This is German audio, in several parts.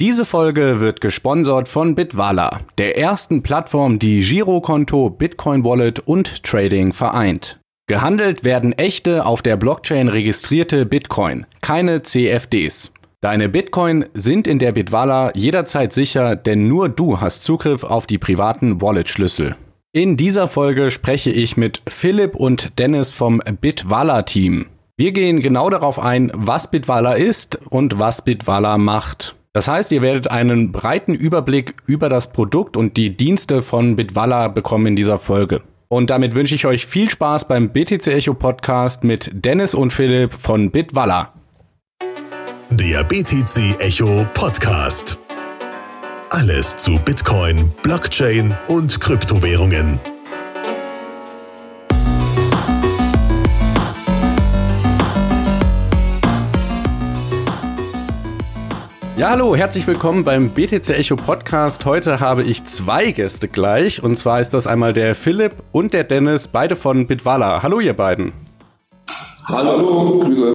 Diese Folge wird gesponsert von Bitwala, der ersten Plattform, die Girokonto, Bitcoin Wallet und Trading vereint. Gehandelt werden echte, auf der Blockchain registrierte Bitcoin, keine CFDs. Deine Bitcoin sind in der Bitwala jederzeit sicher, denn nur du hast Zugriff auf die privaten Wallet-Schlüssel. In dieser Folge spreche ich mit Philipp und Dennis vom Bitwala-Team. Wir gehen genau darauf ein, was Bitwala ist und was Bitwala macht. Das heißt, ihr werdet einen breiten Überblick über das Produkt und die Dienste von Bitwala bekommen in dieser Folge. Und damit wünsche ich euch viel Spaß beim BTC Echo Podcast mit Dennis und Philipp von Bitwala. Der BTC Echo Podcast. Alles zu Bitcoin, Blockchain und Kryptowährungen. Ja, hallo, herzlich willkommen beim BTC Echo Podcast. Heute habe ich zwei Gäste gleich. Und zwar ist das einmal der Philipp und der Dennis, beide von Bitwala. Hallo, ihr beiden. Hallo, Grüße.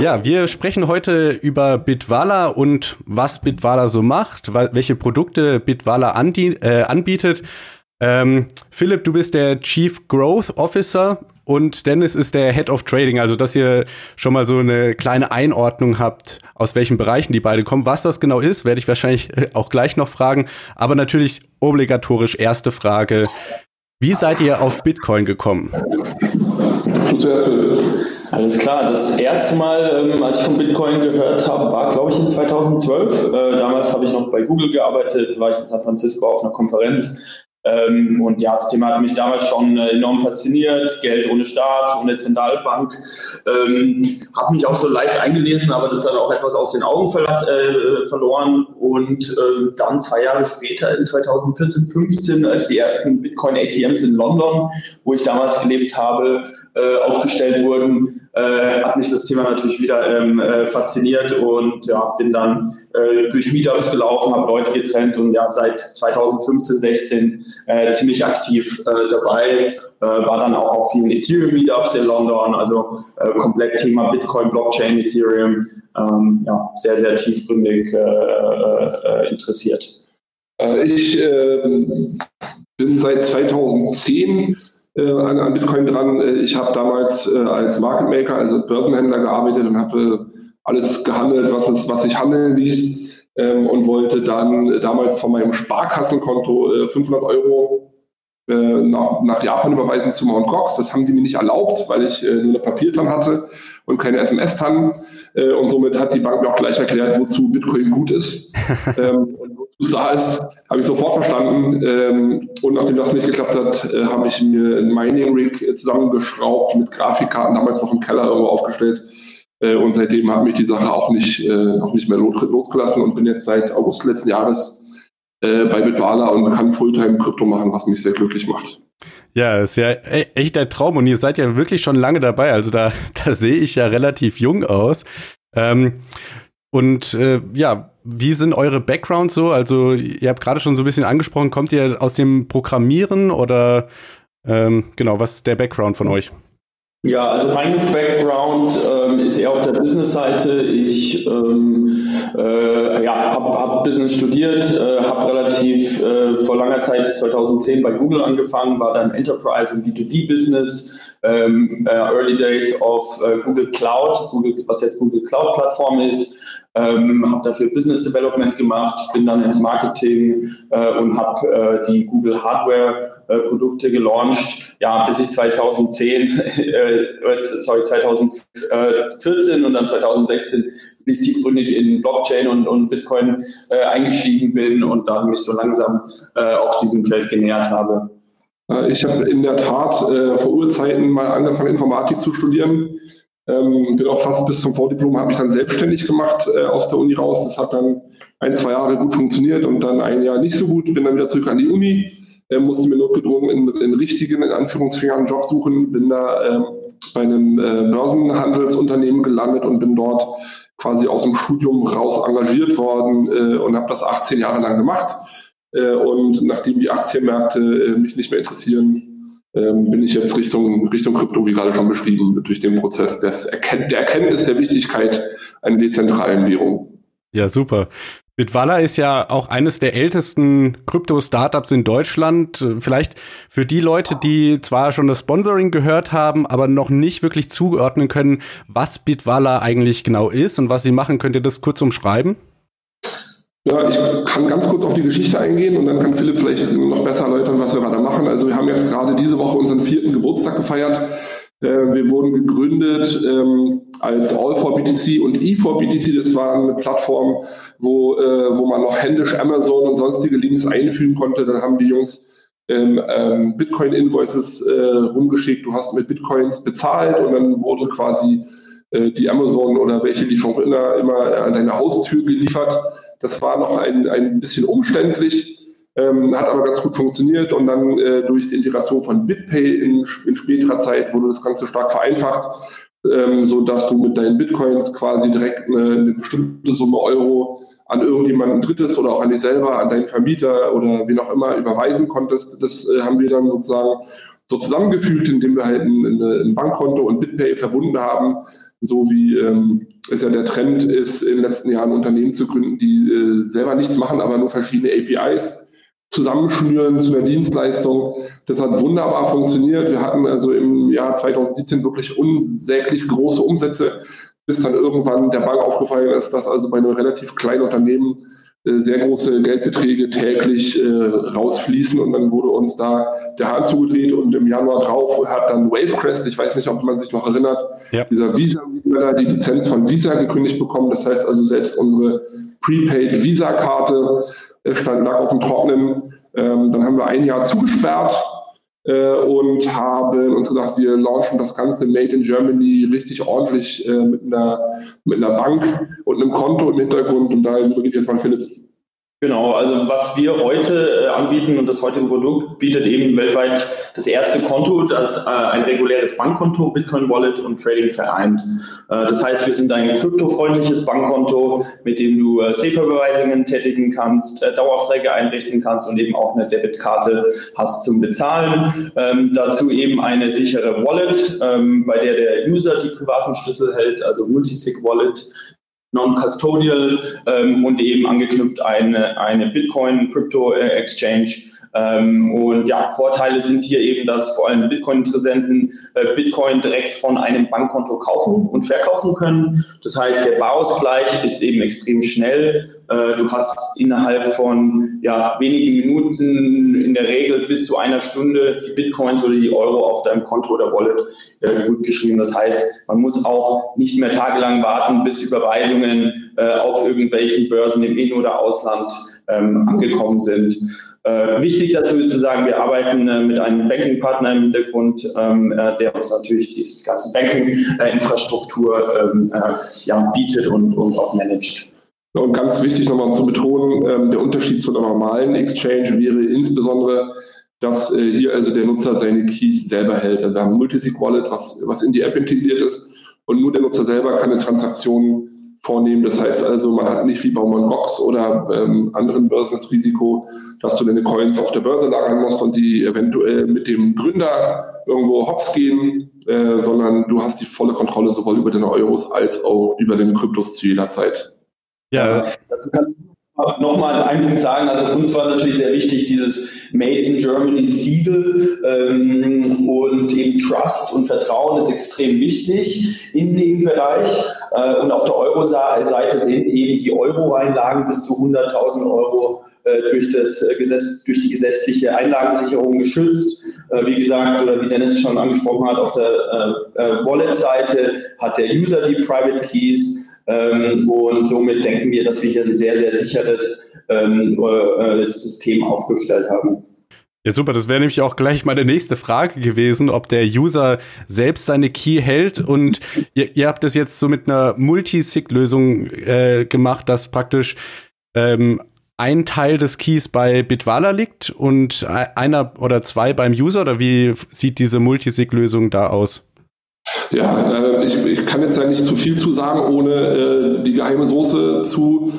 Ja, wir sprechen heute über Bitwala und was Bitwala so macht, welche Produkte Bitwala äh, anbietet. Ähm, Philipp, du bist der Chief Growth Officer und Dennis ist der Head of Trading. Also, dass ihr schon mal so eine kleine Einordnung habt, aus welchen Bereichen die beide kommen. Was das genau ist, werde ich wahrscheinlich äh, auch gleich noch fragen. Aber natürlich obligatorisch erste Frage. Wie seid ihr auf Bitcoin gekommen? Alles klar. Das erste Mal, ähm, als ich von Bitcoin gehört habe, war, glaube ich, in 2012. Äh, damals habe ich noch bei Google gearbeitet, war ich in San Francisco auf einer Konferenz. Ähm, und ja, das Thema hat mich damals schon äh, enorm fasziniert. Geld ohne Staat, ohne Zentralbank. Ähm, habe mich auch so leicht eingelesen, aber das dann auch etwas aus den Augen äh, verloren. Und äh, dann zwei Jahre später, in 2014, 15, als die ersten Bitcoin-ATMs in London, wo ich damals gelebt habe, äh, aufgestellt wurden, äh, hat mich das Thema natürlich wieder ähm, äh, fasziniert und ja, bin dann äh, durch Meetups gelaufen, habe Leute getrennt und ja, seit 2015, 16 äh, ziemlich aktiv äh, dabei. war dann auch auf vielen Ethereum-Meetups in London, also komplett Thema Bitcoin, Blockchain, Ethereum, ähm, ja, sehr, sehr tiefgründig interessiert. Ich ähm, bin seit 2010 äh, an, an, Bitcoin dran. Äh, ich habe damals äh, als Market Maker, also als Börsenhändler gearbeitet und habe alles gehandelt, was, es, was sich handeln ließ ähm, und wollte dann damals von meinem Sparkassenkonto 500 Euro nach, nach, Japan überweisen zu Mt. Gox. Das haben die mir nicht erlaubt, weil ich äh, nur eine Papiertan hatte und keine SMS-Tan. Äh, und somit hat die Bank mir auch gleich erklärt, wozu Bitcoin gut ist. ähm, und da ist, habe ich sofort verstanden. Ähm, und nachdem das nicht geklappt hat, äh, habe ich mir ein Mining-Rig zusammengeschraubt mit Grafikkarten, damals noch im Keller irgendwo aufgestellt. Äh, und seitdem hat mich die Sache auch nicht, äh, auch nicht mehr losgelassen und bin jetzt seit August letzten Jahres äh, bei Bitwala und kann Fulltime Krypto machen, was mich sehr glücklich macht. Ja, ist ja e-, echt der Traum und ihr seid ja wirklich schon lange dabei. Also da, da sehe ich ja relativ jung aus. Ähm, und äh, ja, wie sind eure Backgrounds so? Also, ihr habt gerade schon so ein bisschen angesprochen, kommt ihr aus dem Programmieren oder ähm, genau, was ist der Background von euch? Ja, also mein Background ähm, ist eher auf der Business-Seite. Ich ähm, äh, ja, habe hab Business studiert, äh, habe relativ äh, vor langer Zeit, 2010, bei Google angefangen, war dann Enterprise und B2B-Business, ähm, äh, Early Days of äh, Google Cloud, Google, was jetzt Google Cloud-Plattform ist ähm, habe dafür Business Development gemacht, bin dann ins Marketing äh, und habe äh, die Google Hardware äh, Produkte gelauncht. Ja, bis ich 2010, äh, sorry, 2014 und dann 2016 nicht tiefgründig in Blockchain und, und Bitcoin eingestiegen bin und dann mich so langsam auch diesem Feld genähert habe. Ich habe in der Tat vor Urzeiten mal angefangen, Informatik zu studieren ähm, bin auch fast bis zum Vordiplom, habe mich dann selbstständig gemacht äh, aus der Uni raus. Das hat dann ein, zwei Jahre gut funktioniert und dann ein Jahr nicht so gut. Bin dann wieder zurück an die Uni, äh, musste mir notgedrungen in, in richtigen, in Anführungsfingern, Job suchen. Bin da ähm, bei einem äh, Börsenhandelsunternehmen gelandet und bin dort quasi aus dem Studium raus engagiert worden äh, und habe das 18 Jahre lang gemacht. Äh, und nachdem die Aktienmärkte äh, mich nicht mehr interessieren, ähm, bin ich jetzt Richtung, Richtung Krypto, wie gerade schon beschrieben, durch den Prozess des Erken der Erkenntnis der Wichtigkeit einer dezentralen Währung. Ja, super. Bitwala ist ja auch eines der ältesten Krypto-Startups in Deutschland. Vielleicht für die Leute, die zwar schon das Sponsoring gehört haben, aber noch nicht wirklich zuordnen können, was Bitwala eigentlich genau ist und was sie machen. Könnt ihr das kurz umschreiben? Ja, ich kann ganz kurz auf die Geschichte eingehen und dann kann Philipp vielleicht noch besser erläutern, was wir gerade machen. Also wir haben jetzt gerade diese Woche unseren vierten Geburtstag gefeiert. Äh, wir wurden gegründet ähm, als All4BTC und E4BTC. Das war eine Plattform, wo, äh, wo man noch händisch Amazon und sonstige Links einfügen konnte. Dann haben die Jungs ähm, ähm, Bitcoin-Invoices äh, rumgeschickt. Du hast mit Bitcoins bezahlt und dann wurde quasi die Amazon oder welche Lieferung immer, immer an deine Haustür geliefert. Das war noch ein, ein bisschen umständlich. Ähm, hat aber ganz gut funktioniert und dann äh, durch die Integration von BitPay in, in späterer Zeit wurde das Ganze stark vereinfacht, ähm, so dass du mit deinen Bitcoins quasi direkt eine, eine, bestimmte Summe Euro an irgendjemanden Drittes oder auch an dich selber, an deinen Vermieter oder wen auch immer überweisen konntest. Das äh, haben wir dann sozusagen so zusammengefügt, indem wir halt ein, ein Bankkonto und BitPay verbunden haben, so wie ähm, es ja der Trend ist, in den letzten Jahren Unternehmen zu gründen, die äh, selber nichts machen, aber nur verschiedene APIs zusammenschnüren zu einer Dienstleistung. Das hat wunderbar funktioniert. Wir hatten also im Jahr 2017 wirklich unsäglich große Umsätze, bis dann irgendwann der Bank aufgefallen ist, dass also bei einem relativ kleinen Unternehmen sehr große Geldbeträge täglich äh, rausfließen und dann wurde uns da der Hahn zugedreht und im Januar drauf hat dann Wavecrest, ich weiß nicht, ob man sich noch erinnert, ja. dieser Visa-Reseller die Lizenz von Visa gekündigt bekommen. Das heißt also selbst unsere Prepaid Visa-Karte stand lag auf dem Trocknen. Ähm, dann haben wir ein Jahr zugesperrt äh, und haben uns gedacht, wir launchen das Ganze Made in Germany richtig ordentlich äh, mit, einer, mit einer Bank und einem Konto im Hintergrund. Und da übergebe jetzt mal Philipp. Genau, also was wir heute äh, anbieten und das heutige Produkt bietet eben weltweit das erste Konto, das äh, ein reguläres Bankkonto, Bitcoin Wallet und Trading vereint. Äh, das heißt, wir sind ein kryptofreundliches Bankkonto, mit dem du äh, SEPA-Überweisungen tätigen kannst, äh, Daueraufträge einrichten kannst und eben auch eine Debitkarte hast zum Bezahlen. Ähm, dazu eben eine sichere Wallet, ähm, bei der der User die privaten Schlüssel hält, also Multisig Wallet non-custodial ähm, und eben angeknüpft eine, eine Bitcoin-Crypto-Exchange ähm, und ja, Vorteile sind hier eben, dass vor allem Bitcoin-Interessenten äh, Bitcoin direkt von einem Bankkonto kaufen und verkaufen können. Das heißt, der Barausgleich ist eben extrem schnell. Äh, du hast innerhalb von ja, wenigen Minuten, in der Regel bis zu einer Stunde, die Bitcoins oder die Euro auf deinem Konto oder Wallet äh, gut geschrieben. Das heißt, man muss auch nicht mehr tagelang warten, bis Überweisungen äh, auf irgendwelchen Börsen im In- oder Ausland ähm, angekommen sind. Äh, wichtig dazu ist zu sagen, wir arbeiten äh, mit einem Banking-Partner im Hintergrund, ähm, äh, der uns natürlich die ganze Banking-Infrastruktur ähm, äh, ja, bietet und, und auch managt. Und ganz wichtig nochmal zu betonen, ähm, der Unterschied zu einer normalen Exchange wäre insbesondere, dass äh, hier also der Nutzer seine Keys selber hält. Also wir haben ein Multisig Wallet, was, was in die App integriert ist und nur der Nutzer selber kann eine Transaktion vornehmen. Das heißt also, man hat nicht wie bei Mongox oder ähm, anderen Börsen das Risiko, dass du deine Coins auf der Börse lagern musst und die eventuell mit dem Gründer irgendwo hops gehen, äh, sondern du hast die volle Kontrolle sowohl über deine Euros als auch über deine Kryptos zu jeder Zeit. Ja, dazu kann nochmal einen Punkt sagen. Also uns war natürlich sehr wichtig, dieses Made in Germany Siegel ähm, und eben Trust und Vertrauen ist extrem wichtig in dem Bereich. Äh, und auf der Euro-Seite sind eben die Euro-Einlagen bis zu 100.000 Euro äh, durch, das äh, Gesetz, durch die gesetzliche Einlagensicherung geschützt. Äh, wie gesagt, oder wie Dennis schon angesprochen hat, auf der Wallet-Seite hat der User die Private Keys. Ähm, und somit denken wir, dass wir hier ein sehr, sehr sicheres ähm, äh, System aufgestellt haben. Ja, super. Das wäre nämlich auch gleich meine nächste Frage gewesen, ob der User selbst seine Key hält. Und ihr, ihr habt das jetzt so mit einer Multisig-Lösung äh, gemacht, dass praktisch ähm, ein Teil des Keys bei Bitwala liegt und einer oder zwei beim User. Oder wie sieht diese Multisig-Lösung da aus? Ja, äh, ich, ich, kann jetzt ja nicht zu viel zu sagen, ohne äh, die geheime Soße zu,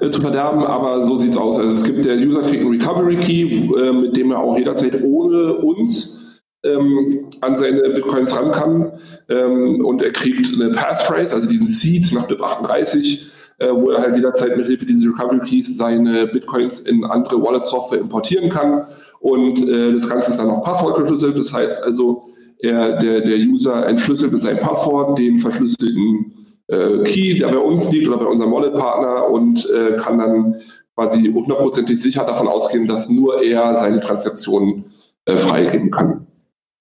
äh, zu verderben, aber so sieht es aus. Also es gibt der User kriegt einen Recovery Key, äh, mit dem er auch jederzeit ohne uns ähm, an seine Bitcoins ran kann. Ähm, und er kriegt eine Passphrase, also diesen Seed nach BIP 38 äh, wo er halt jederzeit mit Hilfe dieses Recovery Keys seine Bitcoins in andere Wallet-Software importieren kann. Und äh, das Ganze ist dann noch passwortgeschlüsselt. Das heißt also, er, der, der User entschlüsselt mit seinem Passwort den verschlüsselten äh, Key, der bei uns liegt oder bei unserem Wallet-Partner und äh, kann dann quasi hundertprozentig sicher davon ausgehen, dass nur er seine Transaktionen äh, freigeben kann.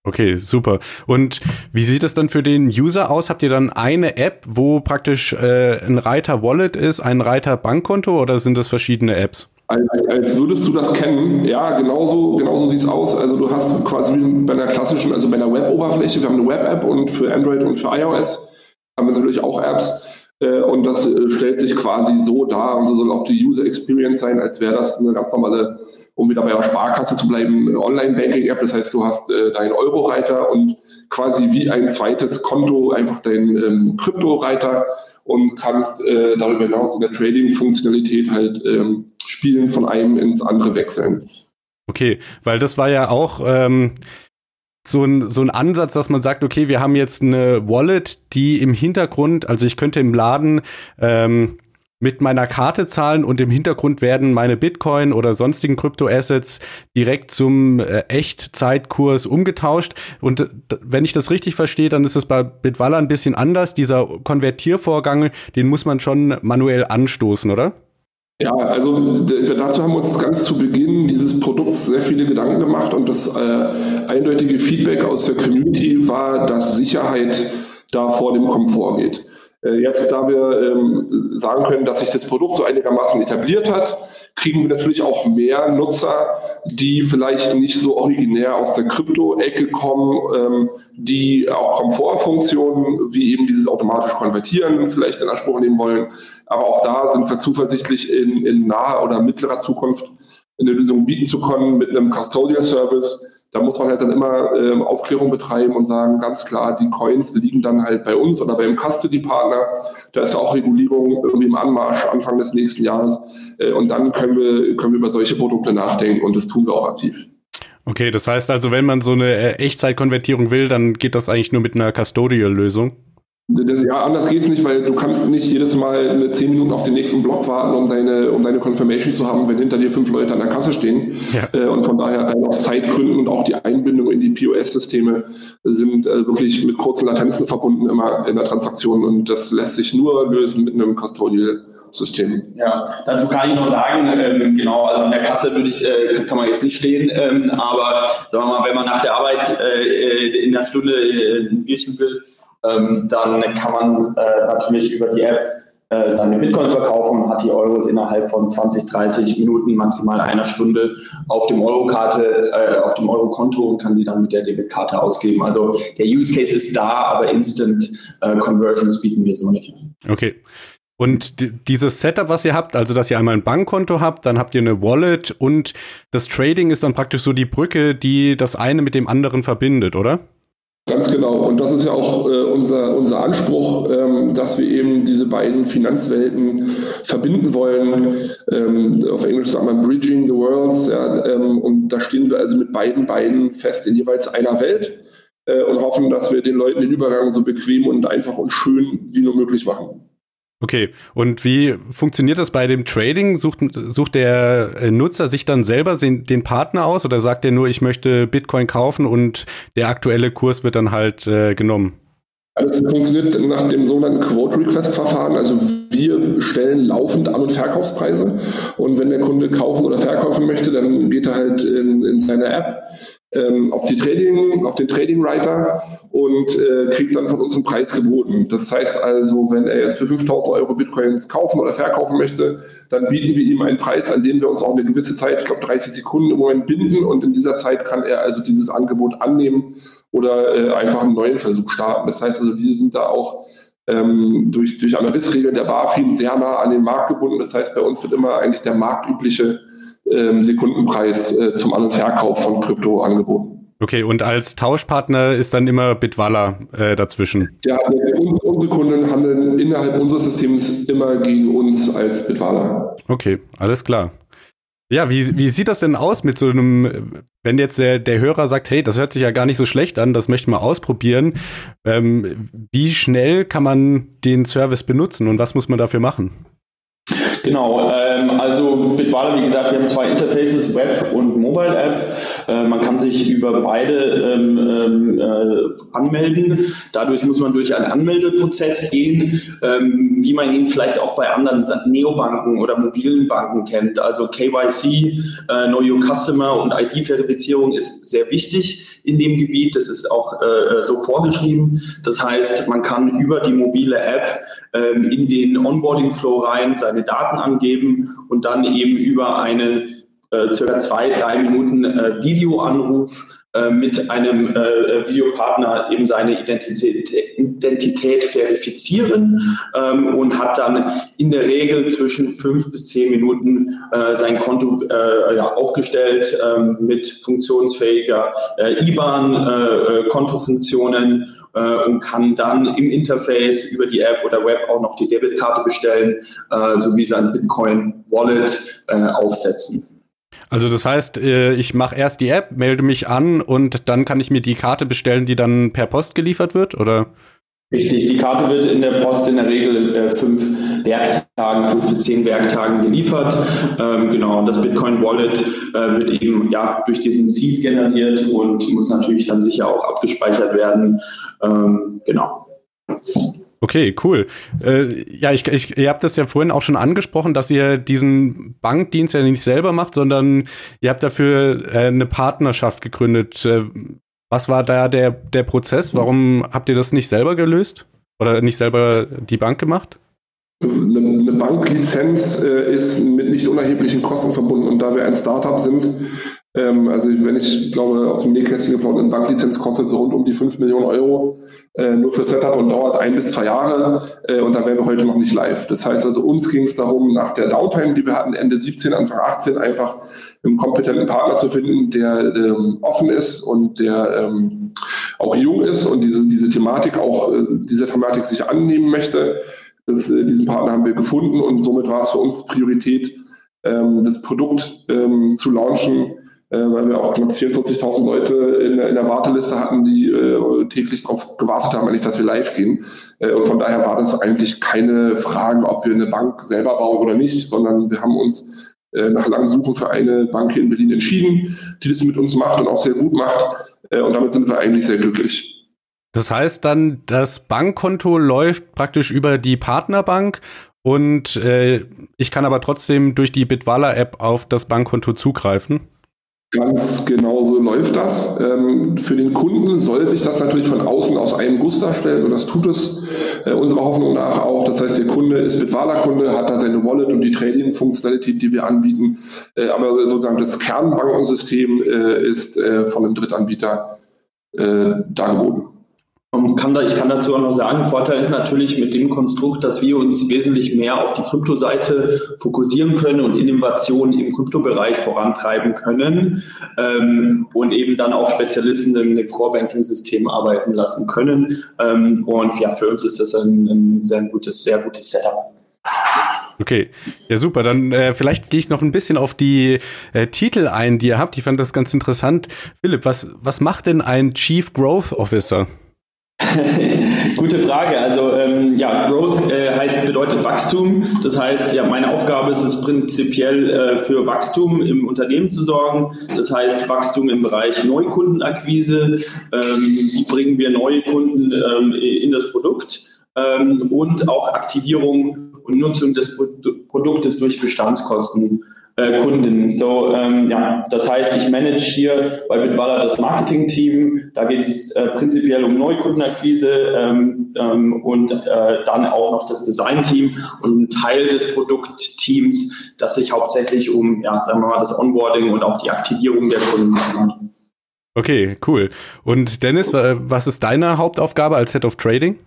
Okay, super. Und wie sieht es dann für den User aus? Habt ihr dann eine App, wo praktisch äh, ein Reiter Wallet ist, ein Reiter Bankkonto oder sind das verschiedene Apps? Als, als würdest du das kennen, ja, genauso, genauso sieht es aus. Also du hast quasi wie bei einer klassischen, also bei einer Web-Oberfläche, wir haben eine Web-App und für Android und für iOS haben wir natürlich auch Apps. Äh, und das äh, stellt sich quasi so dar und so soll auch die User Experience sein, als wäre das eine ganz normale um wieder bei der Sparkasse zu bleiben, Online-Banking-App. Das heißt, du hast äh, deinen Euro-Reiter und quasi wie ein zweites Konto einfach deinen ähm, Krypto-Reiter und kannst äh, darüber hinaus in der Trading-Funktionalität halt ähm, spielen, von einem ins andere wechseln. Okay, weil das war ja auch ähm, so ein, so ein Ansatz, dass man sagt, okay, wir haben jetzt eine Wallet, die im Hintergrund, also ich könnte im Laden ähm, mit meiner Karte zahlen und im Hintergrund werden meine Bitcoin oder sonstigen Kryptoassets direkt zum äh, Echtzeitkurs umgetauscht. Und äh, wenn ich das richtig verstehe, dann ist es bei Bitwalla ein bisschen anders. Dieser Konvertiervorgang, den muss man schon manuell anstoßen, oder? Ja, also dazu haben wir uns ganz zu Beginn dieses Produkts sehr viele Gedanken gemacht und das äh, eindeutige Feedback aus der Community war, dass Sicherheit da vor dem Komfort geht. Äh, jetzt, da wir ähm, sagen können, dass sich das Produkt so einigermaßen etabliert hat, kriegen wir natürlich auch mehr Nutzer, die vielleicht nicht so originär aus der Krypto-Ecke kommen, ähm, die auch Komfortfunktionen wie eben dieses automatisch Konvertieren vielleicht in Anspruch nehmen wollen. Aber auch da sind wir zuversichtlich in, in naher oder mittlerer Zukunft eine Lösung bieten zu können mit einem Custodial Service, da muss man halt dann immer ähm, Aufklärung betreiben und sagen, ganz klar, die Coins liegen dann halt bei uns oder beim Custody-Partner. Da ist ja auch Regulierung irgendwie im Anmarsch Anfang des nächsten Jahres. Äh, und dann können wir, können wir über solche Produkte nachdenken und das tun wir auch aktiv. Okay, das heißt also, wenn man so eine äh, Echtzeitkonvertierung will, dann geht das eigentlich nur mit einer Custodial-Lösung? Das, ja, anders geht's nicht, weil du kannst nicht jedes Mal eine zehn Minuten auf den nächsten Block warten, um deine, um deine Confirmation zu haben, wenn hinter dir fünf Leute an der Kasse stehen. Ja. Äh, und von daher aus Zeitgründen und auch die Einbindung in die POS-Systeme sind äh, wirklich mit kurzen Latenzen verbunden immer in der Transaktion und das lässt sich nur lösen mit einem Custodial-System. Ja, dazu kann ich noch sagen, ähm, genau, also an der Kasse würde ich, äh, kann man jetzt nicht stehen, ähm, aber sagen wir mal, wenn man nach der Arbeit äh, in der Stunde äh, ein Bierchen will, ähm, dann kann man äh, natürlich über die App äh, seine Bitcoins verkaufen und hat die Euros innerhalb von 20, 30 Minuten, maximal einer Stunde auf dem Eurokarte, äh, auf dem Eurokonto und kann die dann mit der Debitkarte ausgeben. Also der Use Case ist da, aber Instant äh, Conversions bieten wir so nicht. Okay. Und dieses Setup, was ihr habt, also dass ihr einmal ein Bankkonto habt, dann habt ihr eine Wallet und das Trading ist dann praktisch so die Brücke, die das eine mit dem anderen verbindet, oder? Ganz genau. Und das ist ja auch äh, unser, unser Anspruch, ähm, dass wir eben diese beiden Finanzwelten verbinden wollen. Ähm, auf Englisch sagt man Bridging the Worlds. Ja, ähm, und da stehen wir also mit beiden Beinen fest in jeweils einer Welt äh, und hoffen, dass wir den Leuten den Übergang so bequem und einfach und schön wie nur möglich machen. Okay, und wie funktioniert das bei dem Trading? Sucht, sucht der äh, Nutzer sich dann selber den Partner aus oder sagt er nur, ich möchte Bitcoin kaufen und der aktuelle Kurs wird dann halt äh, genommen? Das funktioniert nach dem sogenannten Quote-Request-Verfahren. Also wir stellen laufend An- und Verkaufspreise und wenn der Kunde kaufen oder verkaufen möchte, dann geht er halt in, in seine App ähm, auf, die Trading, auf den Trading Writer und äh, kriegt dann von uns einen Preis geboten. Das heißt also, wenn er jetzt für 5000 Euro Bitcoins kaufen oder verkaufen möchte, dann bieten wir ihm einen Preis, an den wir uns auch eine gewisse Zeit, ich glaube 30 Sekunden im Moment binden und in dieser Zeit kann er also dieses Angebot annehmen oder äh, einfach einen neuen Versuch starten. Das heißt also, wir sind da auch ähm, durch, durch Ameris-Regeln der BaFin sehr nah an den Markt gebunden. Das heißt, bei uns wird immer eigentlich der marktübliche ähm, Sekundenpreis äh, zum An- und Verkauf von Krypto angeboten. Okay, und als Tauschpartner ist dann immer Bitwala äh, dazwischen? Ja, unsere Kunden handeln innerhalb unseres Systems immer gegen uns als Bitwala. Okay, alles klar. Ja, wie, wie sieht das denn aus mit so einem, wenn jetzt der, der Hörer sagt, hey, das hört sich ja gar nicht so schlecht an, das möchte ich mal ausprobieren. Ähm, wie schnell kann man den Service benutzen und was muss man dafür machen? Genau, ähm, also Bitwala, wie gesagt, wir haben zwei Interfaces, Web und Mobile App. Äh, man kann sich über beide ähm, ähm, äh, anmelden. Dadurch muss man durch einen Anmeldeprozess gehen, ähm, wie man ihn vielleicht auch bei anderen Neobanken oder mobilen Banken kennt. Also KYC, äh, Know Your Customer und ID-Verifizierung ist sehr wichtig in dem Gebiet. Das ist auch äh, so vorgeschrieben. Das heißt, man kann über die mobile App ähm, in den Onboarding-Flow rein seine Daten angeben und dann eben über einen äh, circa zwei, drei Minuten äh, Videoanruf mit einem äh, Videopartner eben seine Identität, Identität verifizieren ähm, und hat dann in der Regel zwischen fünf bis zehn Minuten äh, sein Konto äh, ja, aufgestellt ähm, mit funktionsfähiger äh, IBAN-Kontofunktionen äh, und kann dann im Interface über die App oder Web auch noch die Debitkarte bestellen sowie sein Bitcoin-Wallet aufsetzen. Also das heißt, äh, ich mache erst die App, melde mich an und dann kann ich mir die Karte bestellen, die dann per Post geliefert wird, oder? Richtig, die Karte wird in der Post in der Regel äh, fünf Werktagen, fünf bis zehn Werktagen geliefert. Ähm, genau, und das Bitcoin Wallet äh, wird eben ja durch diesen Seed generiert und muss natürlich dann sicher auch abgespeichert werden. Ähm, genau. Okay, cool. Äh, ja, ich, ich, ihr habt das ja vorhin auch schon angesprochen, dass ihr diesen Bankdienst ja nicht selber macht, sondern ihr habt dafür äh, eine Partnerschaft gegründet. Äh, was war da der, der Prozess? Warum habt ihr das nicht selber gelöst? Oder nicht selber die Bank gemacht? Eine, eine Banklizenz äh, ist mit nicht unerheblichen Kosten verbunden und da wir ein Startup sind, ähm, also wenn ich glaube, aus dem Nähkästchen geplaudert, eine Banklizenz kostet so rund um die 5 Millionen Euro äh, nur für Setup und dauert ein bis zwei Jahre äh, und dann wären wir heute noch nicht live. Das heißt also, uns ging es darum, nach der Downtime, die wir hatten, Ende 17, Anfang 18, einfach einen kompetenten Partner zu finden, der ähm, offen ist und der ähm, auch jung ist und diese, diese Thematik auch, äh, dieser Thematik sich annehmen möchte. Das, äh, diesen Partner haben wir gefunden und somit war es für uns Priorität, ähm, das Produkt ähm, zu launchen, äh, weil wir auch knapp 44.000 Leute in, in, der Warteliste hatten, die äh, täglich darauf gewartet haben, eigentlich, dass wir live gehen. Äh, und von daher war das eigentlich keine Frage, ob wir eine Bank selber bauen oder nicht, sondern wir haben uns äh, nach langem Suchen für eine Bank hier in Berlin entschieden, die das mit uns macht und auch sehr gut macht. Äh, und damit sind wir eigentlich sehr glücklich. Das heißt dann, das Bankkonto läuft praktisch über die Partnerbank und äh, ich kann aber trotzdem durch die Bitwala-App auf das Bankkonto zugreifen. Ganz genau so läuft das. Ähm, für den Kunden soll sich das natürlich von außen aus einem Guss darstellen und das tut es äh, unserer Hoffnung nach auch. Das heißt, der Kunde ist Bitwala-Kunde, hat da seine Wallet und die Trading-Funktionalität, die wir anbieten. Äh, aber sozusagen das Kernbankensystem äh, ist von einem Drittanbieter dargeboten. Und kann da, ich kann dazu auch noch sagen, Vorteil ist natürlich mit dem Konstrukt, dass wir uns wesentlich mehr auf die Kryptoseite fokussieren können und Innovationen im Kryptobereich vorantreiben können ähm, und eben dann auch Spezialisten im, Core-Banking-System arbeiten lassen können. Ähm, und ja, für uns ist das ein, ein sehr gutes, sehr gutes Setup. Okay, ja super. Dann äh, vielleicht gehe ich noch ein bisschen auf die äh, Titel ein, die ihr habt. Ich fand das ganz interessant. Philipp, was, was macht denn ein Chief Growth Officer? Gute Frage. Also ähm, ja, Growth äh, heißt bedeutet Wachstum. Das heißt, ja, meine Aufgabe ist es prinzipiell äh, für Wachstum im Unternehmen zu sorgen. Das heißt Wachstum im Bereich Neukundenakquise. Ähm, wie bringen wir neue Kunden ähm, in das Produkt? Ähm, und auch Aktivierung und Nutzung des Produktes durch Bestandskosten äh, Kunden. So, ähm, ja, das heißt, ich manage hier bei Bitwala das Marketing-Team. Da geht es äh, prinzipiell um Neukundenakquise ähm, ähm, und äh, dann auch noch das Design-Team und ein Teil des Produktteams, das sich hauptsächlich um, ja, sagen wir mal, das Onboarding und auch die Aktivierung der Kunden kümmert. Okay, cool. Und Dennis, was ist deine Hauptaufgabe als Head of Trading?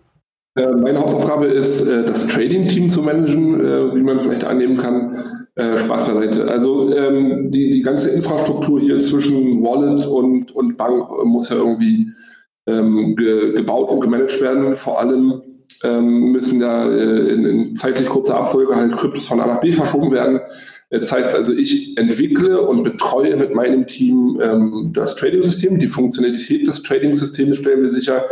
Äh, meine Hauptaufgabe ist, äh, das Trading-Team zu managen, äh, wie man vielleicht annehmen kann. Spaß beiseite. Also ähm, die, die ganze Infrastruktur hier zwischen Wallet und, und Bank muss ja irgendwie ähm, ge, gebaut und gemanagt werden. Vor allem ähm, müssen da in, in zeitlich kurzer Abfolge halt Kryptos von A nach B verschoben werden. Das heißt also, ich entwickle und betreue mit meinem Team ähm, das Trading-System. Die Funktionalität des Trading-Systems stellen wir sicher.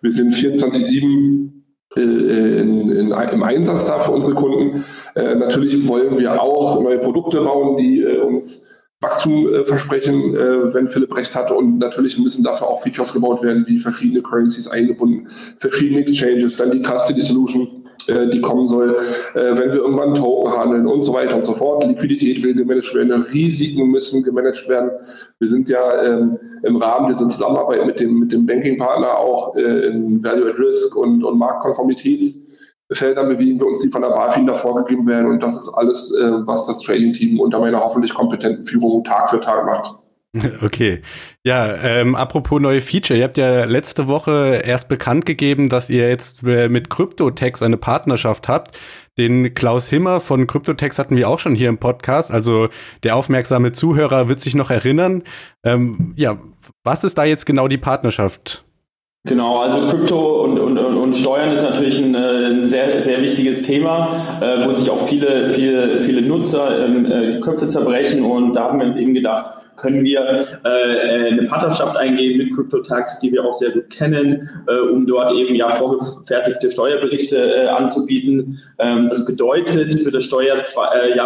Wir sind 24-7 äh, in, in, im Einsatz da für unsere Kunden. Äh, natürlich wollen wir auch neue Produkte bauen, die äh, uns Wachstum äh, versprechen, äh, wenn Philipp recht hat. Und natürlich müssen dafür auch Features gebaut werden, wie verschiedene Currencies eingebunden, verschiedene Exchanges, dann die Custody Solution, äh, die kommen soll, äh, wenn wir irgendwann Token handeln und so weiter und so fort. Liquidität will gemanagt werden, Risiken müssen gemanagt werden. Wir sind ja ähm, im Rahmen dieser Zusammenarbeit mit dem, mit dem Banking-Partner auch äh, in Value at Risk und, und Marktkonformitäts Feldern bewegen wir uns, die von der BaFin da vorgegeben werden. Und das ist alles, äh, was das Trading-Team unter meiner hoffentlich kompetenten Führung Tag für Tag macht. Okay. Ja, ähm, apropos neue Feature. Ihr habt ja letzte Woche erst bekannt gegeben, dass ihr jetzt äh, mit Cryptotex eine Partnerschaft habt. Den Klaus Himmer von Cryptotex hatten wir auch schon hier im Podcast. Also der aufmerksame Zuhörer wird sich noch erinnern. Ähm, ja, was ist da jetzt genau die Partnerschaft? Genau, also Krypto und, und, und Steuern ist natürlich ein, äh, ein sehr, sehr wichtiges Thema, äh, wo sich auch viele, viele, viele Nutzer ähm, äh, die Köpfe zerbrechen. Und da haben wir uns eben gedacht, können wir äh, eine Partnerschaft eingehen mit CryptoTax, die wir auch sehr gut kennen, äh, um dort eben ja vorgefertigte Steuerberichte äh, anzubieten. Ähm, das bedeutet, für das Steuerjahr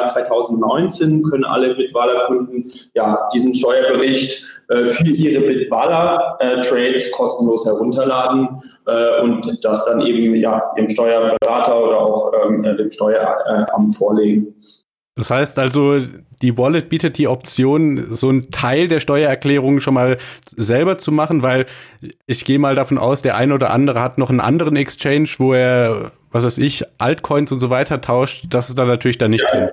2019 können alle Bitwala-Kunden ja diesen Steuerbericht für ihre Bitwala-Trades kostenlos herunterladen und das dann eben ja dem Steuerberater oder auch ähm, dem Steueramt vorlegen. Das heißt also, die Wallet bietet die Option, so einen Teil der Steuererklärung schon mal selber zu machen, weil ich gehe mal davon aus, der eine oder andere hat noch einen anderen Exchange, wo er, was weiß ich, Altcoins und so weiter tauscht. Das ist da natürlich da nicht ja. drin.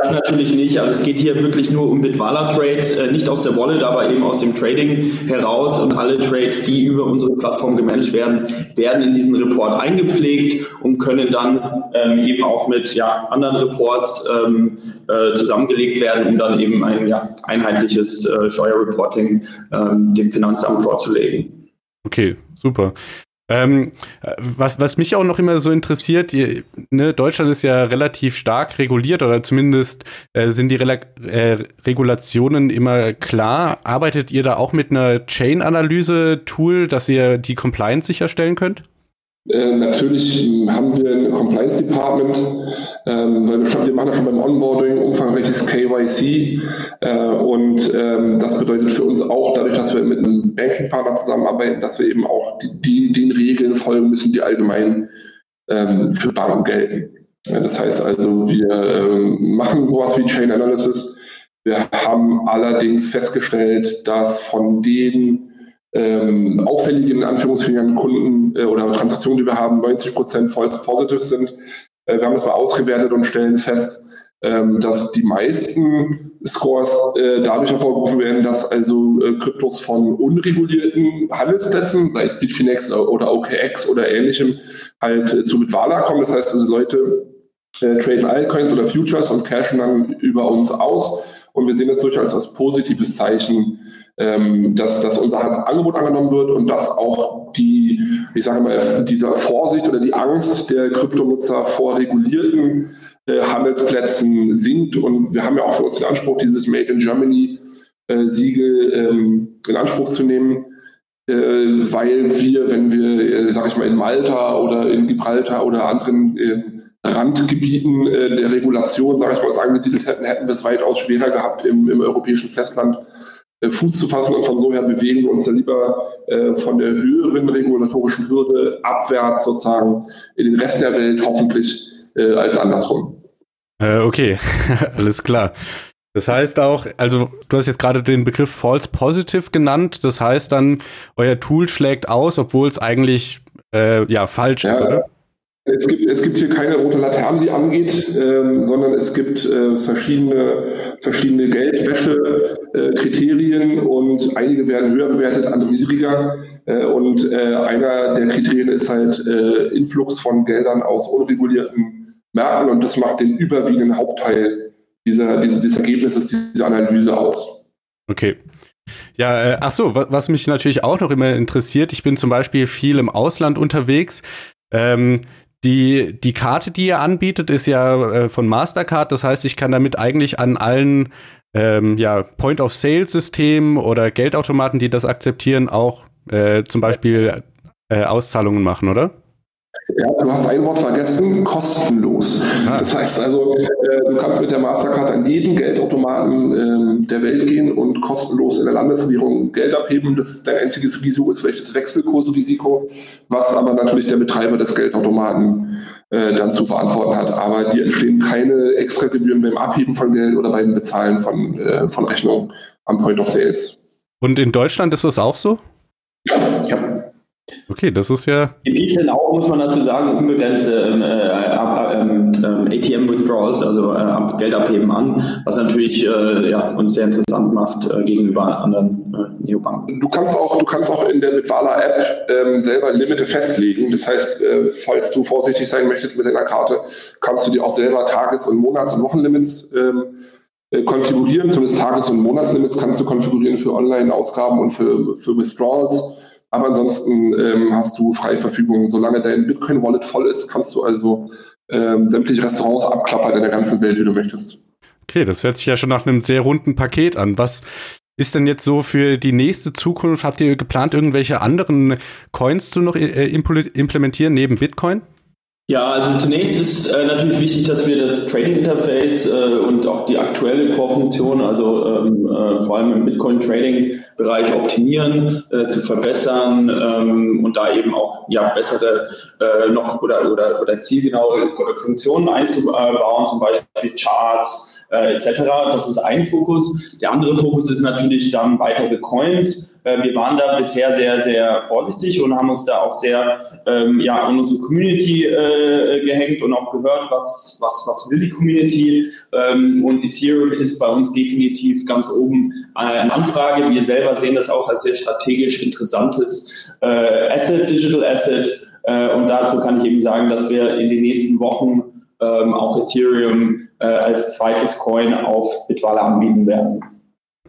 Das natürlich nicht. Also es geht hier wirklich nur um Bitwala-Trades, äh, nicht aus der Wallet, aber eben aus dem Trading heraus. Und alle Trades, die über unsere Plattform gemanagt werden, werden in diesen Report eingepflegt und können dann ähm, eben auch mit ja, anderen Reports ähm, äh, zusammengelegt werden, um dann eben ein ja, einheitliches äh, Steuerreporting ähm, dem Finanzamt vorzulegen. Okay, super. Ähm, was, was mich auch noch immer so interessiert, ihr, ne, Deutschland ist ja relativ stark reguliert oder zumindest äh, sind die Rela äh, Regulationen immer klar. Arbeitet ihr da auch mit einer Chain-Analyse-Tool, dass ihr die Compliance sicherstellen könnt? Äh, natürlich haben wir ein Compliance Department, ähm, weil wir, schon, wir machen ja schon beim Onboarding umfangreiches KYC äh, und ähm, das bedeutet für uns auch, dadurch, dass wir mit einem Banking-Partner zusammenarbeiten, dass wir eben auch die, die, den Regeln folgen müssen, die allgemein ähm, für Banken gelten. Ja, das heißt also, wir ähm, machen sowas wie Chain Analysis. Wir haben allerdings festgestellt, dass von den ähm, auffälligen Anführungsfingern Kunden äh, oder Transaktionen, die wir haben, 90 Prozent false positive sind. Äh, wir haben das mal ausgewertet und stellen fest, ähm, dass die meisten Scores äh, dadurch hervorgerufen werden, dass also äh, Kryptos von unregulierten Handelsplätzen, sei es Bitfinex oder OKX oder ähnlichem, halt äh, zu Bitwala kommen. Das heißt also Leute äh, traden Altcoins oder Futures und cashen dann über uns aus. Und wir sehen das durchaus als positives Zeichen ähm, dass, dass unser Angebot angenommen wird und dass auch die, ich sage mal, diese Vorsicht oder die Angst der Kryptonutzer vor regulierten äh, Handelsplätzen sinkt. Und wir haben ja auch für uns den Anspruch, dieses Made in Germany äh, Siegel ähm, in Anspruch zu nehmen, äh, weil wir, wenn wir, äh, sage ich mal, in Malta oder in Gibraltar oder anderen äh, Randgebieten äh, der Regulation, sage ich mal, uns angesiedelt hätten, hätten wir es weitaus schwerer gehabt im, im europäischen Festland äh, Fuß zu fassen und von so her bewegen wir uns da lieber äh, von der höheren regulatorischen Hürde abwärts sozusagen in den Rest der Welt hoffentlich äh, als andersrum. Äh, okay, alles klar. Das heißt auch, also du hast jetzt gerade den Begriff False Positive genannt. Das heißt dann, euer Tool schlägt aus, obwohl es eigentlich äh, ja falsch ja, ist, oder? Es gibt, es gibt hier keine rote Laterne, die angeht, ähm, sondern es gibt äh, verschiedene, verschiedene Geldwäsche-Kriterien äh, und einige werden höher bewertet, andere niedriger. Äh, und äh, einer der Kriterien ist halt äh, Influx von Geldern aus unregulierten Märkten und das macht den überwiegenden Hauptteil dieser, dieses, dieses Ergebnisses, dieser Analyse aus. Okay. Ja, äh, ach so, was mich natürlich auch noch immer interessiert, ich bin zum Beispiel viel im Ausland unterwegs. Ähm, die, die Karte, die ihr anbietet, ist ja äh, von Mastercard. Das heißt, ich kann damit eigentlich an allen ähm, ja, Point-of-Sale-Systemen oder Geldautomaten, die das akzeptieren, auch äh, zum Beispiel äh, Auszahlungen machen, oder? Ja, du hast ein Wort vergessen, kostenlos. Ah. Das heißt also, äh, du kannst mit der Mastercard an jeden Geldautomaten äh, der Welt gehen und kostenlos in der Landesregierung Geld abheben. Das ist dein einziges Risiko, ist vielleicht das Wechselkursrisiko, was aber natürlich der Betreiber des Geldautomaten äh, dann zu verantworten hat. Aber dir entstehen keine extra Gebühren beim Abheben von Geld oder beim Bezahlen von, äh, von Rechnungen am Point of Sales. Und in Deutschland ist das auch so? Ja, ja. Okay, das ist ja. Die bieten auch, muss man dazu sagen, unbegrenzte ähm, äh, ähm, ähm, ATM-Withdrawals, also äh, Geld abheben an, was natürlich äh, ja, uns sehr interessant macht äh, gegenüber anderen äh, Neobanken. Du kannst auch, du kannst auch in der Bitwala-App selber Limite festlegen. Das heißt, äh, falls du vorsichtig sein möchtest mit deiner Karte, kannst du dir auch selber Tages- und Monats- und Wochenlimits konfigurieren. Zumindest Tages- und Monatslimits kannst du konfigurieren für Online-Ausgaben und für, für Withdrawals. Aber ansonsten ähm, hast du freie Verfügung. Solange dein Bitcoin-Wallet voll ist, kannst du also ähm, sämtliche Restaurants abklappern in der ganzen Welt, wie du möchtest. Okay, das hört sich ja schon nach einem sehr runden Paket an. Was ist denn jetzt so für die nächste Zukunft? Habt ihr geplant, irgendwelche anderen Coins zu noch äh, implementieren neben Bitcoin? Ja, also zunächst ist äh, natürlich wichtig, dass wir das Trading Interface äh, und auch die aktuelle Core-Funktion, also ähm, äh, vor allem im Bitcoin-Trading-Bereich optimieren, äh, zu verbessern ähm, und da eben auch ja, bessere äh, noch oder, oder, oder zielgenauere Funktionen einzubauen, zum Beispiel Charts, äh, etc. Das ist ein Fokus. Der andere Fokus ist natürlich dann weitere Coins. Äh, wir waren da bisher sehr, sehr vorsichtig und haben uns da auch sehr ähm, ja, an unsere Community äh, gehängt und auch gehört, was, was, was will die Community. Ähm, und Ethereum ist bei uns definitiv ganz oben eine Anfrage. Wir selber sehen das auch als sehr strategisch interessantes äh, Asset, Digital Asset. Äh, und dazu kann ich eben sagen, dass wir in den nächsten Wochen ähm, auch Ethereum äh, als zweites Coin auf Bitwala anbieten werden.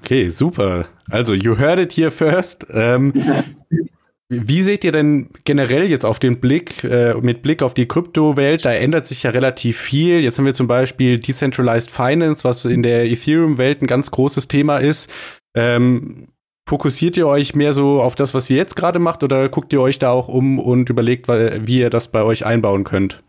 Okay, super. Also, you heard it here first. Ähm, wie seht ihr denn generell jetzt auf den Blick, äh, mit Blick auf die Kryptowelt? Da ändert sich ja relativ viel. Jetzt haben wir zum Beispiel Decentralized Finance, was in der Ethereum-Welt ein ganz großes Thema ist. Ähm, fokussiert ihr euch mehr so auf das, was ihr jetzt gerade macht, oder guckt ihr euch da auch um und überlegt, wie ihr das bei euch einbauen könnt?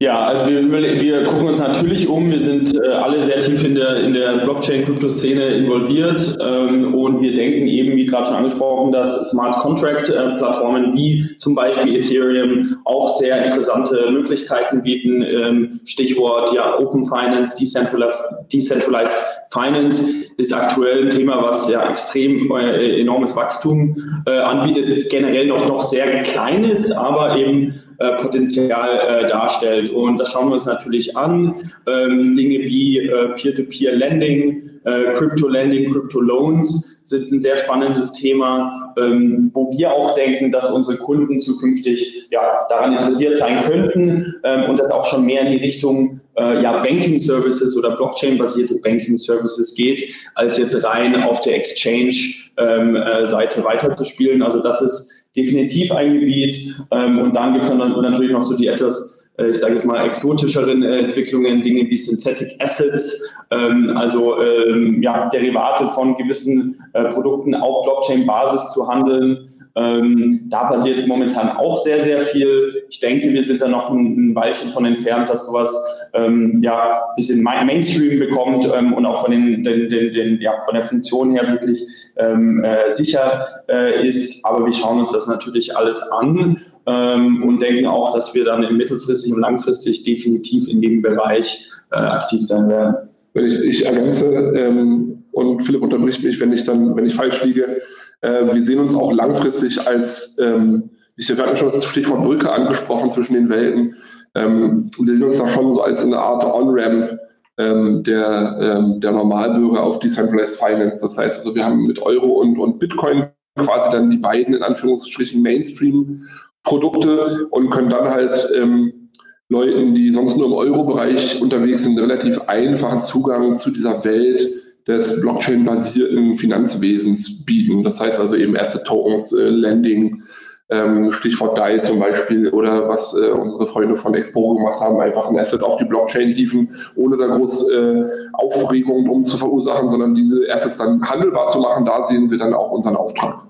Ja, also wir, wir gucken uns natürlich um. Wir sind äh, alle sehr tief in der, in der Blockchain-Krypto-Szene involviert ähm, und wir denken eben, wie gerade schon angesprochen, dass Smart Contract-Plattformen wie zum Beispiel Ethereum auch sehr interessante Möglichkeiten bieten. Ähm, Stichwort ja Open Finance, Decentralized, Decentralized Finance ist aktuell ein Thema, was ja extrem äh, enormes Wachstum äh, anbietet, generell noch, noch sehr klein ist, aber eben äh, Potenzial äh, darstellt. Und das schauen wir uns natürlich an. Ähm, Dinge wie äh, Peer-to-Peer-Lending, äh, Crypto-Lending, Crypto-Loans sind ein sehr spannendes Thema, ähm, wo wir auch denken, dass unsere Kunden zukünftig ja, daran interessiert sein könnten ähm, und das auch schon mehr in die Richtung äh, ja, Banking Services oder Blockchain-basierte Banking Services geht, als jetzt rein auf der Exchange-Seite ähm, äh, weiterzuspielen. Also das ist definitiv ein Gebiet. Ähm, und dann gibt es dann natürlich noch so die etwas, äh, ich sage jetzt mal, exotischeren äh, Entwicklungen, Dinge wie Synthetic Assets, ähm, also ähm, ja, Derivate von gewissen äh, Produkten auf Blockchain-Basis zu handeln. Ähm, da passiert momentan auch sehr, sehr viel. Ich denke, wir sind da noch ein, ein Weilchen von entfernt, dass sowas ähm, ja ein bisschen Mainstream bekommt ähm, und auch von, den, den, den, den, ja, von der Funktion her wirklich ähm, äh, sicher äh, ist. Aber wir schauen uns das natürlich alles an ähm, und denken auch, dass wir dann mittelfristig und langfristig definitiv in dem Bereich äh, aktiv sein werden. Wenn ich, ich ergänze ähm, und Philipp unterbricht mich, wenn ich dann, wenn ich falsch liege, wir sehen uns auch langfristig als, ähm, ich, wir hatten schon das Stichwort Brücke angesprochen zwischen den Welten, ähm, wir sehen uns da schon so als eine Art On-Ramp ähm, der, ähm, der Normalbürger auf Decentralized Finance. Das heißt also, wir haben mit Euro und, und Bitcoin quasi dann die beiden in Anführungsstrichen Mainstream-Produkte und können dann halt ähm, Leuten, die sonst nur im Euro-Bereich unterwegs sind, relativ einfachen Zugang zu dieser Welt des Blockchain-basierten Finanzwesens bieten. Das heißt also eben Asset Tokens, äh, Lending, ähm, Stichwort DAI zum Beispiel oder was äh, unsere Freunde von Expo gemacht haben, einfach ein Asset auf die Blockchain hieven, ohne da groß äh, Aufregung drum zu verursachen, sondern diese Assets dann handelbar zu machen, da sehen wir dann auch unseren Auftrag.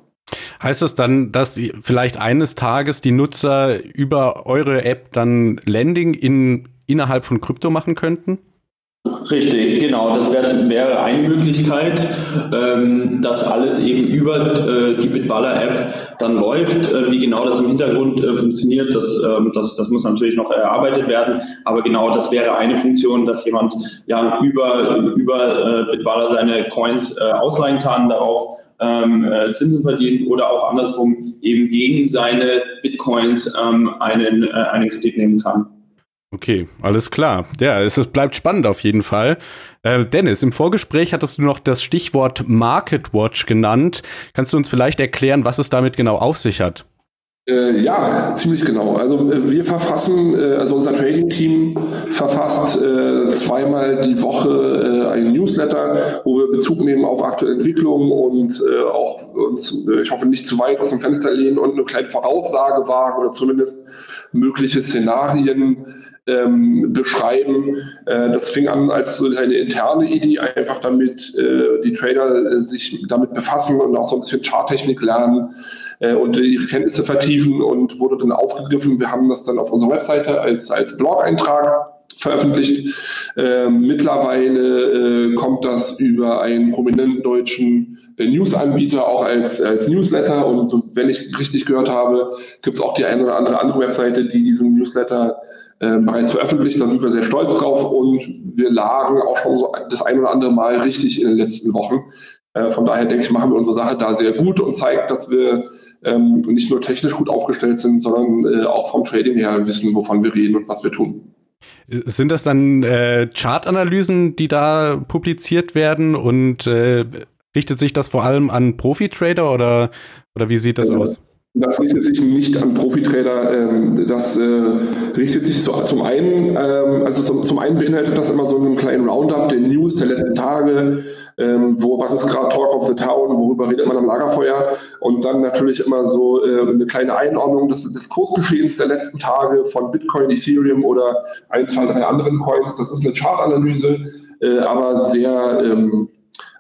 Heißt das dann, dass vielleicht eines Tages die Nutzer über eure App dann Landing in, innerhalb von Krypto machen könnten? Richtig, genau. Das wär, wäre eine Möglichkeit, ähm, dass alles eben über äh, die Bitballer-App dann läuft. Äh, wie genau das im Hintergrund äh, funktioniert, das, ähm, das, das muss natürlich noch erarbeitet werden. Aber genau das wäre eine Funktion, dass jemand ja über, über äh, Bitballer seine Coins äh, ausleihen kann, darauf ähm, äh, Zinsen verdient oder auch andersrum eben gegen seine Bitcoins ähm, einen, einen Kredit nehmen kann. Okay, alles klar. Ja, es, es bleibt spannend auf jeden Fall. Äh, Dennis, im Vorgespräch hattest du noch das Stichwort Market Watch genannt. Kannst du uns vielleicht erklären, was es damit genau auf sich hat? Äh, ja, ziemlich genau. Also äh, wir verfassen, äh, also unser Trading-Team verfasst äh, zweimal die Woche äh, einen Newsletter, wo wir Bezug nehmen auf aktuelle Entwicklungen und auch uns, ich hoffe, nicht zu weit aus dem Fenster lehnen und eine kleine Voraussage wagen oder zumindest mögliche Szenarien ähm, beschreiben. Äh, das fing an als so eine interne Idee, einfach damit äh, die Trader äh, sich damit befassen und auch so ein bisschen Charttechnik lernen äh, und ihre Kenntnisse vertiefen und wurde dann aufgegriffen. Wir haben das dann auf unserer Webseite als, als Blog-Eintrag veröffentlicht. Ähm, mittlerweile äh, kommt das über einen prominenten deutschen äh, News-Anbieter auch als, als Newsletter und so, wenn ich richtig gehört habe, gibt es auch die eine oder andere andere Webseite, die diesen Newsletter äh, bereits veröffentlicht. Da sind wir sehr stolz drauf und wir lagen auch schon so das ein oder andere Mal richtig in den letzten Wochen. Äh, von daher denke ich, machen wir unsere Sache da sehr gut und zeigt, dass wir ähm, nicht nur technisch gut aufgestellt sind, sondern äh, auch vom Trading her wissen, wovon wir reden und was wir tun. Sind das dann äh, Chartanalysen, die da publiziert werden und äh, richtet sich das vor allem an Profi-Trader oder, oder wie sieht das aus? Das richtet sich nicht an Profitrader. Ähm, das äh, richtet sich zum einen, ähm, also zum, einen beinhaltet das immer so einen kleinen Roundup der News der letzten Tage, ähm, wo was ist gerade Talk of the Town, worüber redet man am Lagerfeuer und dann natürlich immer so äh, eine kleine Einordnung des, des Kursgeschehens der letzten Tage von Bitcoin, Ethereum oder ein, zwei, drei anderen Coins. Das ist eine Chartanalyse, äh, aber sehr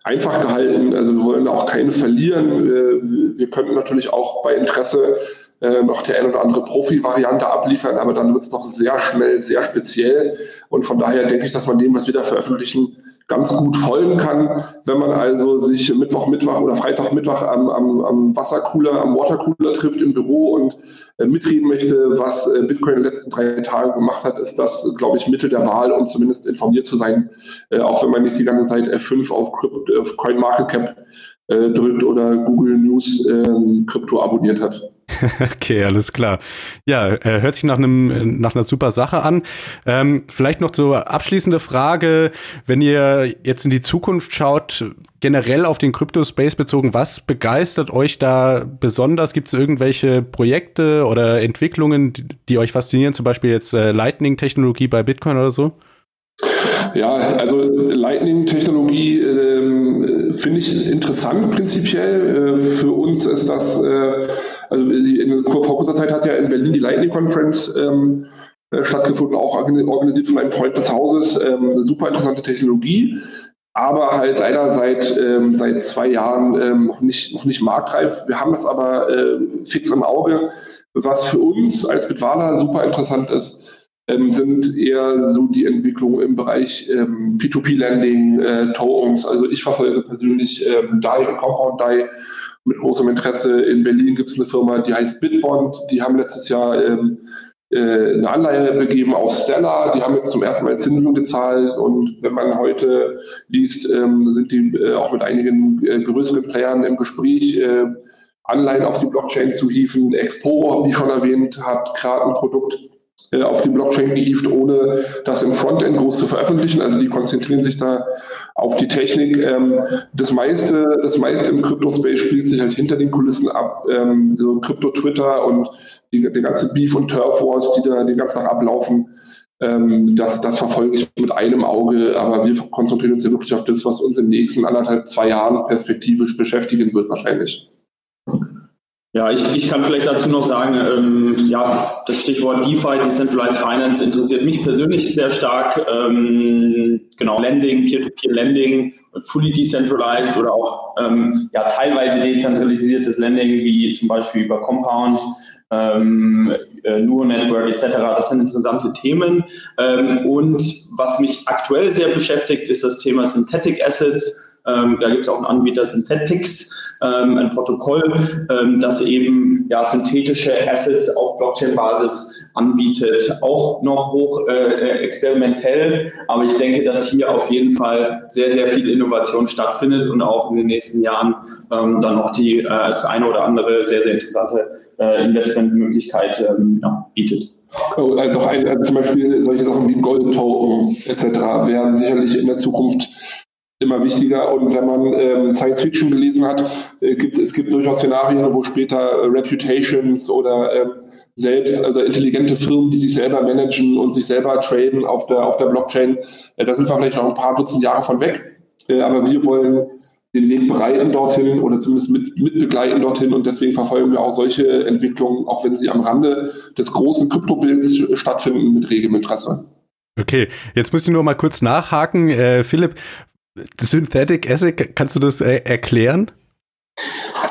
einfach gehalten. Also wir wollen auch keine verlieren. Äh, wir könnten natürlich auch bei Interesse äh, noch die ein oder andere Profi-Variante abliefern, aber dann wird es doch sehr schnell, sehr speziell. Und von daher denke ich, dass man dem, was wir da veröffentlichen, ganz gut folgen kann. Wenn man also sich Mittwoch, Mittwoch oder Freitag, Mittwoch am, am, am Wassercooler, am Watercooler trifft im Büro und äh, mitreden möchte, was äh, Bitcoin in den letzten drei Tagen gemacht hat, ist das, glaube ich, Mittel der Wahl, um zumindest informiert zu sein, äh, auch wenn man nicht die ganze Zeit F5 auf, Crypt, auf CoinMarketCap äh, drückt oder Google News ähm, Krypto abonniert hat. Okay, alles klar. Ja, äh, hört sich nach einem nach einer super Sache an. Ähm, vielleicht noch so abschließende Frage, wenn ihr jetzt in die Zukunft schaut, generell auf den Crypto-Space bezogen, was begeistert euch da besonders? Gibt es irgendwelche Projekte oder Entwicklungen, die, die, euch faszinieren? Zum Beispiel jetzt äh, Lightning-Technologie bei Bitcoin oder so? Ja, also Lightning-Technologie äh, finde ich interessant prinzipiell. Äh, für uns ist das äh, also in, vor kurzer Zeit hat ja in Berlin die Lightning Conference ähm, äh, stattgefunden, auch organisiert von einem Freund des Hauses. Ähm, super interessante Technologie, aber halt leider seit, ähm, seit zwei Jahren ähm, noch, nicht, noch nicht marktreif. Wir haben das aber äh, fix im Auge. Was für uns als Bitwala super interessant ist, ähm, sind eher so die Entwicklungen im Bereich ähm, P2P-Lending, äh, Tokens. Also ich verfolge persönlich ähm, DAI und Compound DAI mit großem Interesse. In Berlin gibt es eine Firma, die heißt Bitbond. Die haben letztes Jahr ähm, äh, eine Anleihe begeben auf Stella. Die haben jetzt zum ersten Mal Zinsen gezahlt. Und wenn man heute liest, ähm, sind die äh, auch mit einigen äh, größeren Playern im Gespräch. Äh, Anleihen auf die Blockchain zu hieven. Expo, wie schon erwähnt, hat gerade ein Produkt auf die Blockchain gehievt, ohne das im Frontend groß zu veröffentlichen. Also die konzentrieren sich da auf die Technik. Ähm, das meiste, das meiste im Crypto-Space spielt sich halt hinter den Kulissen ab. Ähm, so Crypto-Twitter und die, die ganze Beef- und Turf-Wars, die da den ganzen Tag ablaufen. Ähm, das, das verfolge ich mit einem Auge, aber wir konzentrieren uns ja wirklich auf das, was uns in den nächsten anderthalb, zwei Jahren perspektivisch beschäftigen wird, wahrscheinlich. Ja, ich, ich kann vielleicht dazu noch sagen, ähm, ja, das Stichwort DeFi, Decentralized Finance, interessiert mich persönlich sehr stark. Ähm, genau, Lending, Peer-to-Peer-Lending, fully decentralized oder auch ähm, ja, teilweise dezentralisiertes Lending, wie zum Beispiel über Compound ähm, äh, Nuo Network etc. Das sind interessante Themen. Ähm, und was mich aktuell sehr beschäftigt, ist das Thema Synthetic Assets. Ähm, da gibt es auch einen Anbieter Synthetics, ähm, ein Protokoll, ähm, das eben ja, synthetische Assets auf Blockchain-Basis anbietet. Auch noch hoch äh, äh, experimentell, aber ich denke, dass hier auf jeden Fall sehr, sehr viel Innovation stattfindet und auch in den nächsten Jahren ähm, dann noch die äh, als eine oder andere sehr, sehr interessante äh, Investmentmöglichkeit ähm, ja, bietet. Oh, äh, noch ein, also zum Beispiel solche Sachen wie Gold-Token etc. werden sicherlich in der Zukunft immer wichtiger. Und wenn man ähm, Science Fiction gelesen hat, äh, gibt es gibt durchaus Szenarien, wo später äh, Reputations oder ähm, selbst, also intelligente Firmen, die sich selber managen und sich selber traden auf der, auf der Blockchain, äh, da sind wir vielleicht noch ein paar Dutzend Jahre von weg. Äh, aber wir wollen den Weg bereiten dorthin oder zumindest mit, mit begleiten dorthin und deswegen verfolgen wir auch solche Entwicklungen, auch wenn sie am Rande des großen Kryptobilds stattfinden, mit regem Interesse. Okay, jetzt muss ich nur mal kurz nachhaken. Äh, Philipp, Synthetic Acid, kannst du das äh, erklären?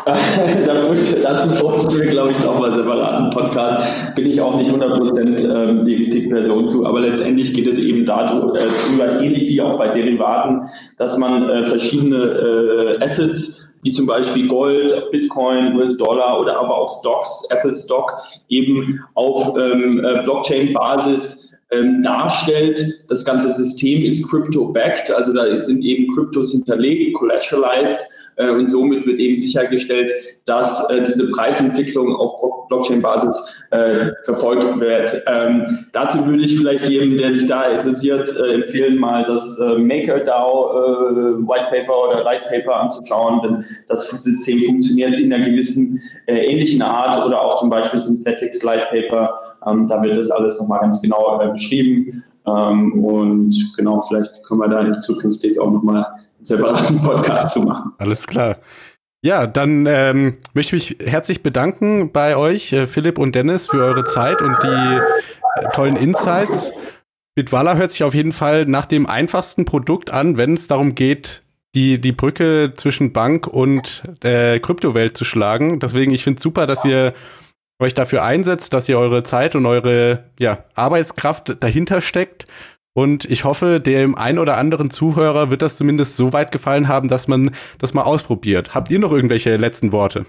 dazu bräuchten wir, glaube ich, noch mal separaten Podcast. Bin ich auch nicht 100% ähm, die, die Person zu, aber letztendlich geht es eben darüber, äh, ähnlich wie auch bei Derivaten, dass man äh, verschiedene äh, Assets wie zum Beispiel Gold, Bitcoin, US-Dollar oder aber auch Stocks, Apple Stock, eben auf ähm, äh, Blockchain-Basis ähm, darstellt. Das ganze System ist crypto-backed, also da sind eben Kryptos hinterlegt, collateralized und somit wird eben sichergestellt, dass äh, diese Preisentwicklung auf Blockchain-Basis äh, verfolgt wird. Ähm, dazu würde ich vielleicht jedem, der sich da interessiert, äh, empfehlen, mal das äh, MakerDAO äh, White Paper oder Light Paper anzuschauen, denn das System funktioniert in einer gewissen äh, ähnlichen Art oder auch zum Beispiel Synthetics Light Paper. Ähm, da wird das alles nochmal ganz genau äh, beschrieben. Ähm, und genau, vielleicht können wir da zukünftig auch nochmal separaten Podcast zu machen. Alles klar. Ja, dann ähm, möchte ich mich herzlich bedanken bei euch, äh, Philipp und Dennis, für eure Zeit und die äh, tollen Insights. Bitwala hört sich auf jeden Fall nach dem einfachsten Produkt an, wenn es darum geht, die, die Brücke zwischen Bank und äh, Kryptowelt zu schlagen. Deswegen, ich finde es super, dass ihr euch dafür einsetzt, dass ihr eure Zeit und eure ja, Arbeitskraft dahinter steckt. Und ich hoffe, dem ein oder anderen Zuhörer wird das zumindest so weit gefallen haben, dass man das mal ausprobiert. Habt ihr noch irgendwelche letzten Worte?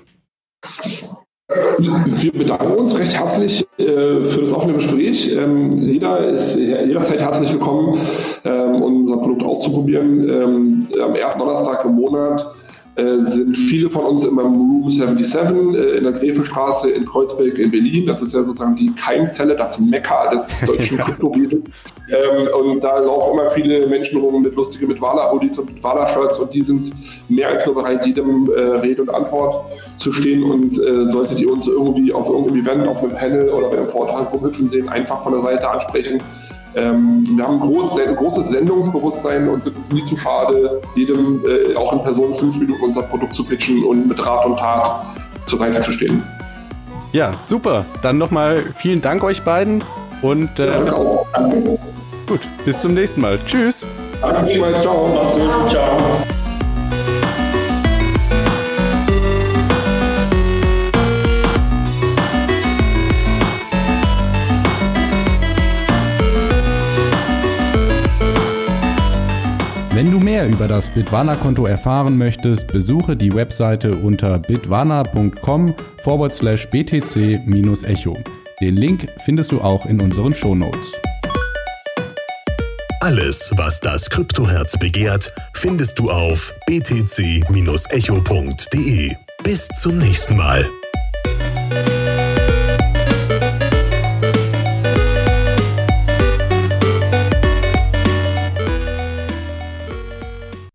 Wir bedanken uns recht herzlich äh, für das offene Gespräch. Ähm, jeder ist jederzeit herzlich willkommen, ähm, unser Produkt auszuprobieren. Ähm, am ersten Donnerstag im Monat äh, sind viele von uns immer im Room 77 äh, in der Gräfestraße in Kreuzberg in Berlin. Das ist ja sozusagen die Keimzelle, das Mekka des deutschen Kryptowesens. Ähm, und da laufen immer viele Menschen rum mit lustigen mit Wala-Hoodies und mit Wala-Shirts und die sind mehr als nur bereit, jedem äh, Rede und Antwort zu stehen. Und äh, solltet ihr uns irgendwie auf irgendeinem Event, auf einem Panel oder bei einem Vortrag rumhüpfen sehen, einfach von der Seite ansprechen. Ähm, wir haben ein, groß, großes Sendungsbewusstsein und sind uns nie zu schade, jedem, äh, auch in Person, fünf Minuten unser Produkt zu pitchen und mit Rat und Tat zur Seite zu stehen. Ja, super. Dann nochmal vielen Dank euch beiden und äh, bis, gut, bis zum nächsten Mal. Tschüss. Danke vielmals. Ciao. Mach's gut. Ciao. Mehr über das Bitwana-Konto erfahren möchtest, besuche die Webseite unter bitwana.com forward slash btc-echo. Den Link findest du auch in unseren Shownotes. Alles, was das Kryptoherz begehrt, findest du auf btc-echo.de. Bis zum nächsten Mal.